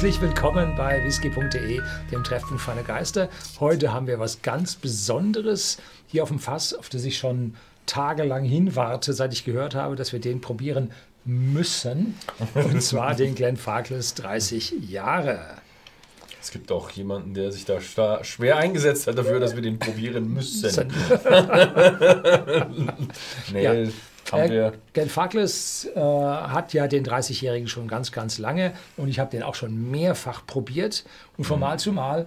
Herzlich willkommen bei whisky.de, dem Treffpunkt feiner Geister. Heute haben wir was ganz Besonderes hier auf dem Fass, auf das ich schon tagelang hinwarte, seit ich gehört habe, dass wir den probieren müssen. Und zwar den Glenn Farkless 30 Jahre. Es gibt auch jemanden, der sich da schwer eingesetzt hat dafür, dass wir den probieren müssen. nee, ja. Haben wir. Glenn Farkless äh, hat ja den 30-Jährigen schon ganz, ganz lange und ich habe den auch schon mehrfach probiert und von mhm. Mal zu Mal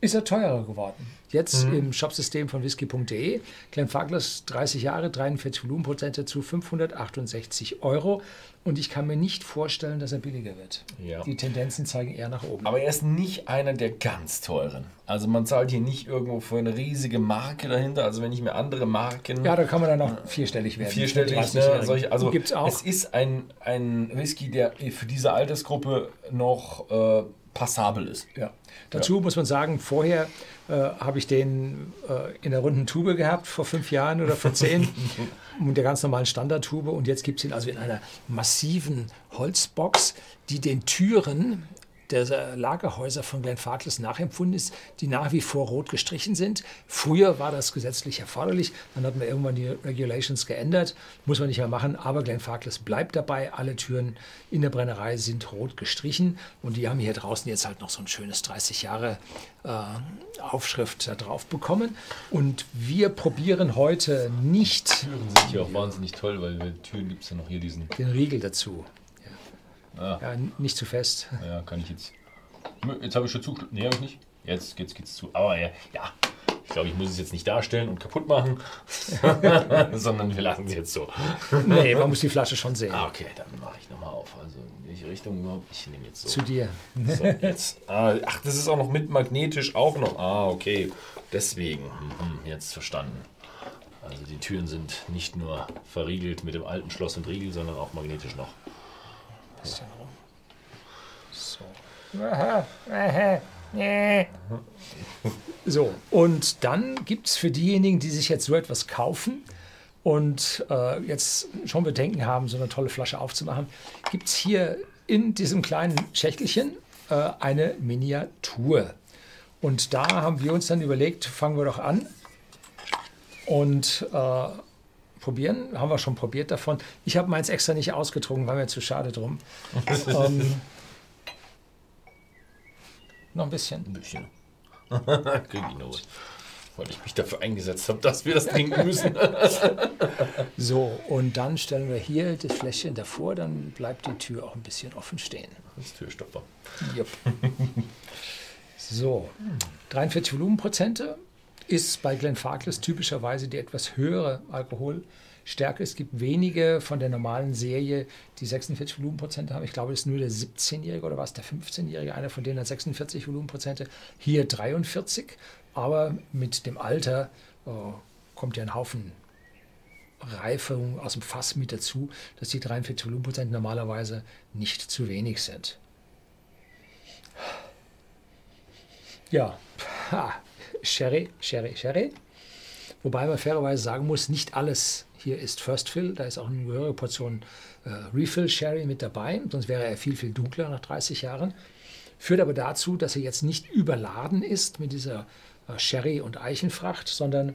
ist er teurer geworden. Jetzt mhm. im Shopsystem von whisky.de. Glenfarclas 30 Jahre, 43 Volumenprozente zu 568 Euro. Und ich kann mir nicht vorstellen, dass er billiger wird. Ja. Die Tendenzen zeigen eher nach oben. Aber er ist nicht einer der ganz teuren. Also man zahlt hier nicht irgendwo für eine riesige Marke dahinter. Also wenn ich mir andere Marken... Ja, da kann man dann noch vierstellig werden. Vierstellig, ne? Solche, also gibt's auch. es ist ein, ein Whisky, der für diese Altersgruppe noch... Äh, passabel ist. Ja. Dazu ja. muss man sagen, vorher äh, habe ich den äh, in der runden Tube gehabt, vor fünf Jahren oder vor zehn, mit der ganz normalen Standardtube. Und jetzt gibt es ihn also in einer massiven Holzbox, die den Türen der Lagerhäuser von Glenn Farkless nachempfunden ist, die nach wie vor rot gestrichen sind. Früher war das gesetzlich erforderlich, dann hat man irgendwann die Regulations geändert, muss man nicht mehr machen, aber Glenn Farkless bleibt dabei. Alle Türen in der Brennerei sind rot gestrichen und die haben hier draußen jetzt halt noch so ein schönes 30 Jahre äh, Aufschrift da drauf bekommen. Und wir probieren heute nicht. Türen sind hier auch wahnsinnig toll, weil bei Türen gibt es ja noch hier diesen. Den Riegel dazu. Ja. ja, nicht zu fest. Ja, kann ich jetzt. Jetzt habe ich schon zu. Nee, habe ich nicht. Jetzt geht's, geht's zu. Aber ja, ja. Ich glaube, ich muss es jetzt nicht darstellen und kaputt machen, sondern wir lassen es jetzt so. nee, man muss die Flasche schon sehen. Ah, okay, dann mache ich nochmal auf. Also in welche Richtung überhaupt? Ich nehme jetzt so. Zu dir. So, jetzt. Ah, ach, das ist auch noch mit magnetisch auch noch. Ah, okay. Deswegen. Mhm, jetzt verstanden. Also die Türen sind nicht nur verriegelt mit dem alten Schloss und Riegel, sondern auch magnetisch noch bisschen rum. So. So, und dann gibt es für diejenigen, die sich jetzt so etwas kaufen und äh, jetzt schon Bedenken haben, so eine tolle Flasche aufzumachen, gibt es hier in diesem kleinen Schächtelchen äh, eine Miniatur. Und da haben wir uns dann überlegt, fangen wir doch an und äh, probieren. Haben wir schon probiert davon. Ich habe meins extra nicht ausgetrunken, war mir zu schade drum. ähm, noch ein bisschen. Ein bisschen. Krieg ich noch weil ich mich dafür eingesetzt habe, dass wir das trinken müssen. so, und dann stellen wir hier das Fläschchen davor, dann bleibt die Tür auch ein bisschen offen stehen. Das ist Türstopper. Jupp. So, 43 Volumenprozente, ist bei Glenn Farkless typischerweise die etwas höhere Alkoholstärke. Es gibt wenige von der normalen Serie, die 46 Volumenprozente haben. Ich glaube, das ist nur der 17-Jährige oder was, der 15-Jährige, einer von denen hat 46 Volumenprozente. Hier 43, aber mit dem Alter äh, kommt ja ein Haufen Reifung aus dem Fass mit dazu, dass die 43 Volumenprozent normalerweise nicht zu wenig sind. Ja, ha, Sherry, Sherry, Sherry. Wobei man fairerweise sagen muss, nicht alles hier ist First Fill. Da ist auch eine höhere Portion äh, Refill Sherry mit dabei. Sonst wäre er viel, viel dunkler nach 30 Jahren. Führt aber dazu, dass er jetzt nicht überladen ist mit dieser äh, Sherry- und Eichenfracht, sondern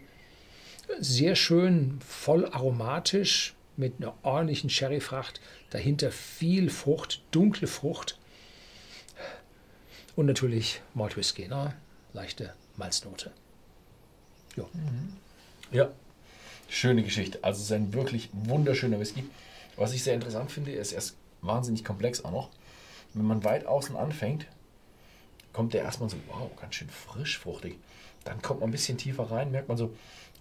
sehr schön voll aromatisch mit einer ordentlichen Sherryfracht. Dahinter viel Frucht, dunkle Frucht. Und natürlich Malt Whisky, ne? leichte Malznote. Ja. Mhm. ja, schöne Geschichte. Also es ist ein wirklich wunderschöner Whisky. Was ich sehr interessant finde, ist erst wahnsinnig komplex auch noch. Wenn man weit außen anfängt, kommt der erstmal so, wow, ganz schön frisch, fruchtig. Dann kommt man ein bisschen tiefer rein, merkt man so,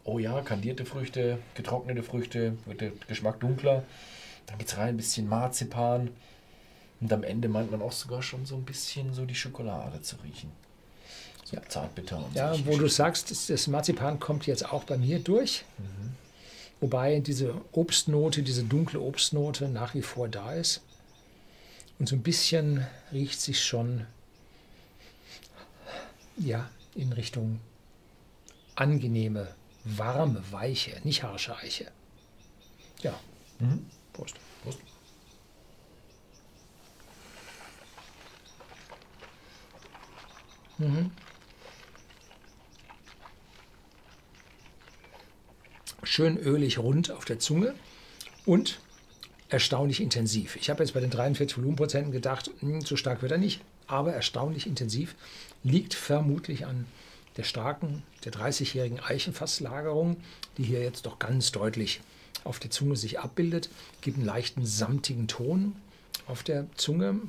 oh ja, kandierte Früchte, getrocknete Früchte, wird der Geschmack dunkler. Dann geht es rein, ein bisschen Marzipan. Und am Ende meint man auch sogar schon so ein bisschen so die Schokolade zu riechen. Ja. zartbitter und Ja, wo du sagst, das Marzipan kommt jetzt auch bei mir durch. Mhm. Wobei diese Obstnote, diese dunkle Obstnote nach wie vor da ist. Und so ein bisschen riecht sich schon ja, in Richtung angenehme, warme, weiche, nicht harsche Eiche. Ja. Mhm. Prost. Prost. Mhm. Schön ölig rund auf der Zunge und erstaunlich intensiv. Ich habe jetzt bei den 43 Volumenprozenten gedacht, mh, hm, so stark wird er nicht, aber erstaunlich intensiv. Liegt vermutlich an der starken, der 30-jährigen Eichenfasslagerung, die hier jetzt doch ganz deutlich auf der Zunge sich abbildet. Gibt einen leichten samtigen Ton auf der Zunge.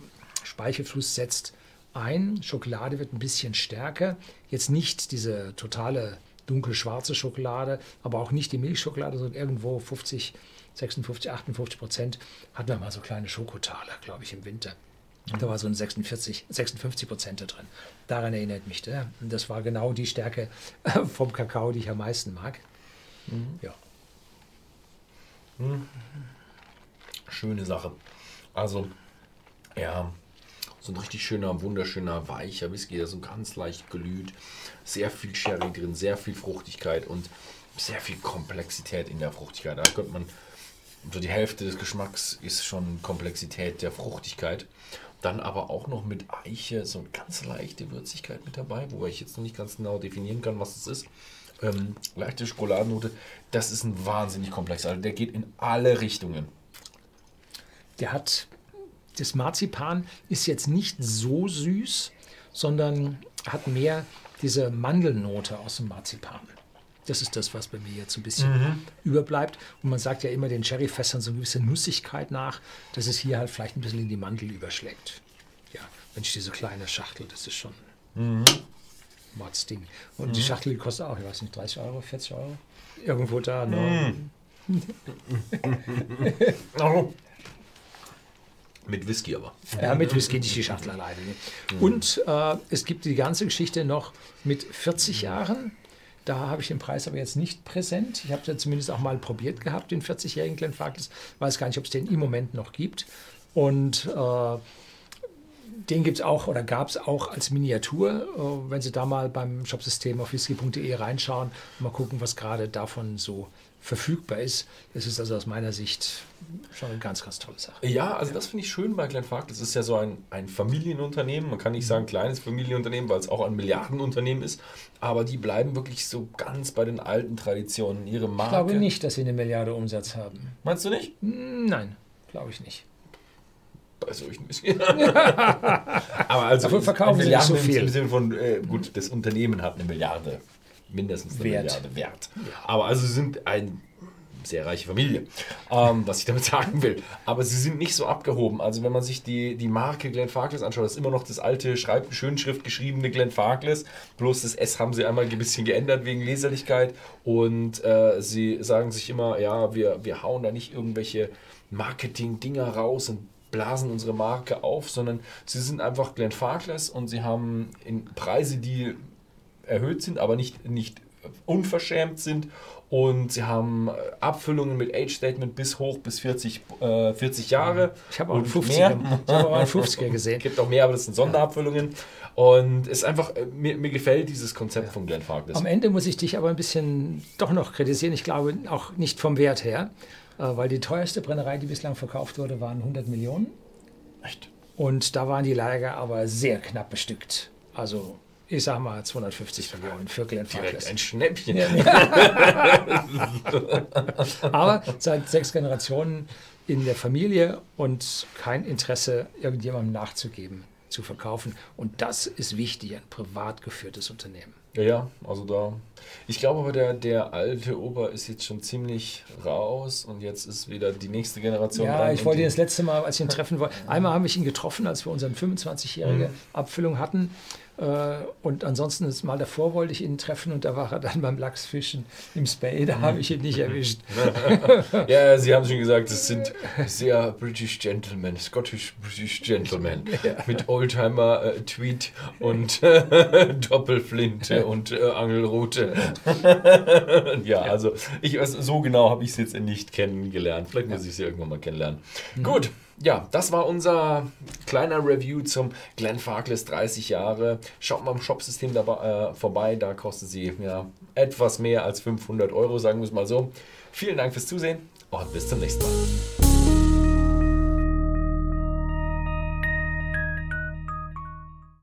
Speichelfluss setzt ein, Schokolade wird ein bisschen stärker. Jetzt nicht diese totale dunkelschwarze Schokolade, aber auch nicht die Milchschokolade, sondern irgendwo 50, 56, 58 Prozent hatten wir mal so kleine Schokotaler, glaube ich, im Winter. Da war so ein 46, 56 Prozent da drin. Daran erinnert mich der. Und das war genau die Stärke vom Kakao, die ich am meisten mag. Mhm. Ja. Mhm. Schöne Sache. Also, ja, so ein richtig schöner, wunderschöner, weicher Whisky, der so ganz leicht glüht. Sehr viel Sherry drin, sehr viel Fruchtigkeit und sehr viel Komplexität in der Fruchtigkeit. Da könnte man, so die Hälfte des Geschmacks ist schon Komplexität der Fruchtigkeit. Dann aber auch noch mit Eiche so eine ganz leichte Würzigkeit mit dabei, wobei ich jetzt noch nicht ganz genau definieren kann, was es ist. Ähm, leichte Schokoladennote, das ist ein wahnsinnig komplex. Also der geht in alle Richtungen. Der hat das Marzipan ist jetzt nicht so süß, sondern hat mehr diese Mandelnote aus dem Marzipan. Das ist das, was bei mir jetzt ein bisschen mhm. überbleibt. Und man sagt ja immer den Cherryfässern so eine gewisse Nussigkeit nach, dass es hier halt vielleicht ein bisschen in die Mandel überschlägt. Ja, Mensch, diese kleine Schachtel, das ist schon mhm. Mordsding. Und mhm. die Schachtel kostet auch, ich weiß nicht, 30 Euro, 40 Euro? Irgendwo da. Ne? Mhm. Mit Whisky aber. Ja, mit Whisky nicht die Schachtel alleine. Ne? Und äh, es gibt die ganze Geschichte noch mit 40 Jahren. Da habe ich den Preis aber jetzt nicht präsent. Ich habe es ja zumindest auch mal probiert gehabt, den 40-jährigen Glenfarclas. Weiß gar nicht, ob es den im Moment noch gibt. Und äh, den gibt es auch oder gab es auch als Miniatur. Äh, wenn Sie da mal beim Shopsystem auf whisky.de reinschauen, mal gucken, was gerade davon so verfügbar ist. Das ist also aus meiner Sicht schon eine ganz, ganz tolle Sache. Ja, also das finde ich schön bei Glenfarclas. Das ist ja so ein, ein Familienunternehmen. Man kann nicht sagen kleines Familienunternehmen, weil es auch ein Milliardenunternehmen ist. Aber die bleiben wirklich so ganz bei den alten Traditionen. Ihre Marke. Ich glaube nicht, dass sie eine Milliarde Umsatz haben. Meinst du nicht? Nein, glaube ich nicht. Bei solchen bisschen. Aber also Dafür verkaufen sie nicht so viel. Im Sinne von, äh, gut, das Unternehmen hat eine Milliarde mindestens eine Wert. Milliarde wert. Aber also sie sind eine sehr reiche Familie, ähm, was ich damit sagen will. Aber sie sind nicht so abgehoben. Also wenn man sich die, die Marke Glenn Farkless anschaut, das ist immer noch das alte Schreib Schönschrift geschriebene Glenn Farkless. Bloß das S haben sie einmal ein bisschen geändert wegen Leserlichkeit. Und äh, sie sagen sich immer, ja, wir, wir hauen da nicht irgendwelche Marketing-Dinger raus und blasen unsere Marke auf, sondern sie sind einfach Glenn Farkless und sie haben Preise, die erhöht sind, aber nicht, nicht unverschämt sind. Und sie haben äh, Abfüllungen mit Age-Statement bis hoch bis 40, äh, 40 Jahre. Ich habe auch einen 50er, ich hab auch einen 50er gesehen. Es gibt auch mehr, aber das sind Sonderabfüllungen. Und es ist einfach, äh, mir, mir gefällt dieses Konzept ja. von Glenn Farkless. Am Ende muss ich dich aber ein bisschen doch noch kritisieren. Ich glaube auch nicht vom Wert her, weil die teuerste Brennerei, die bislang verkauft wurde, waren 100 Millionen. Echt? Und da waren die Lager aber sehr knapp bestückt. Also ich sag mal 250 Millionen für Glenn Farkless. ein Schnäppchen. Aber seit sechs Generationen in der Familie und kein Interesse, irgendjemandem nachzugeben, zu verkaufen. Und das ist wichtig, ein privat geführtes Unternehmen. Ja, ja, also da. Ich glaube aber, der, der alte Opa ist jetzt schon ziemlich raus und jetzt ist wieder die nächste Generation ja, dran. ich wollte ihn das letzte Mal, als ich ihn treffen wollte, einmal habe ich ihn getroffen, als wir unsere 25-jährige mhm. Abfüllung hatten. Äh, und ansonsten das Mal davor wollte ich ihn treffen und da war er dann beim Lachsfischen im Spay, da habe ich ihn nicht erwischt. ja, Sie haben schon gesagt, es sind sehr British Gentlemen, Scottish British Gentlemen ja. mit Oldtimer äh, Tweet und äh, Doppelflinte und äh, Angelrute. ja, also ich, also, so genau habe ich es jetzt nicht kennengelernt. Vielleicht muss ich sie irgendwann mal kennenlernen. Mhm. Gut, ja, das war unser kleiner Review zum Glenn Farkless 30 Jahre. Schaut mal im Shopsystem äh, vorbei, da kostet sie ja, etwas mehr als 500 Euro, sagen wir es mal so. Vielen Dank fürs Zusehen und bis zum nächsten Mal.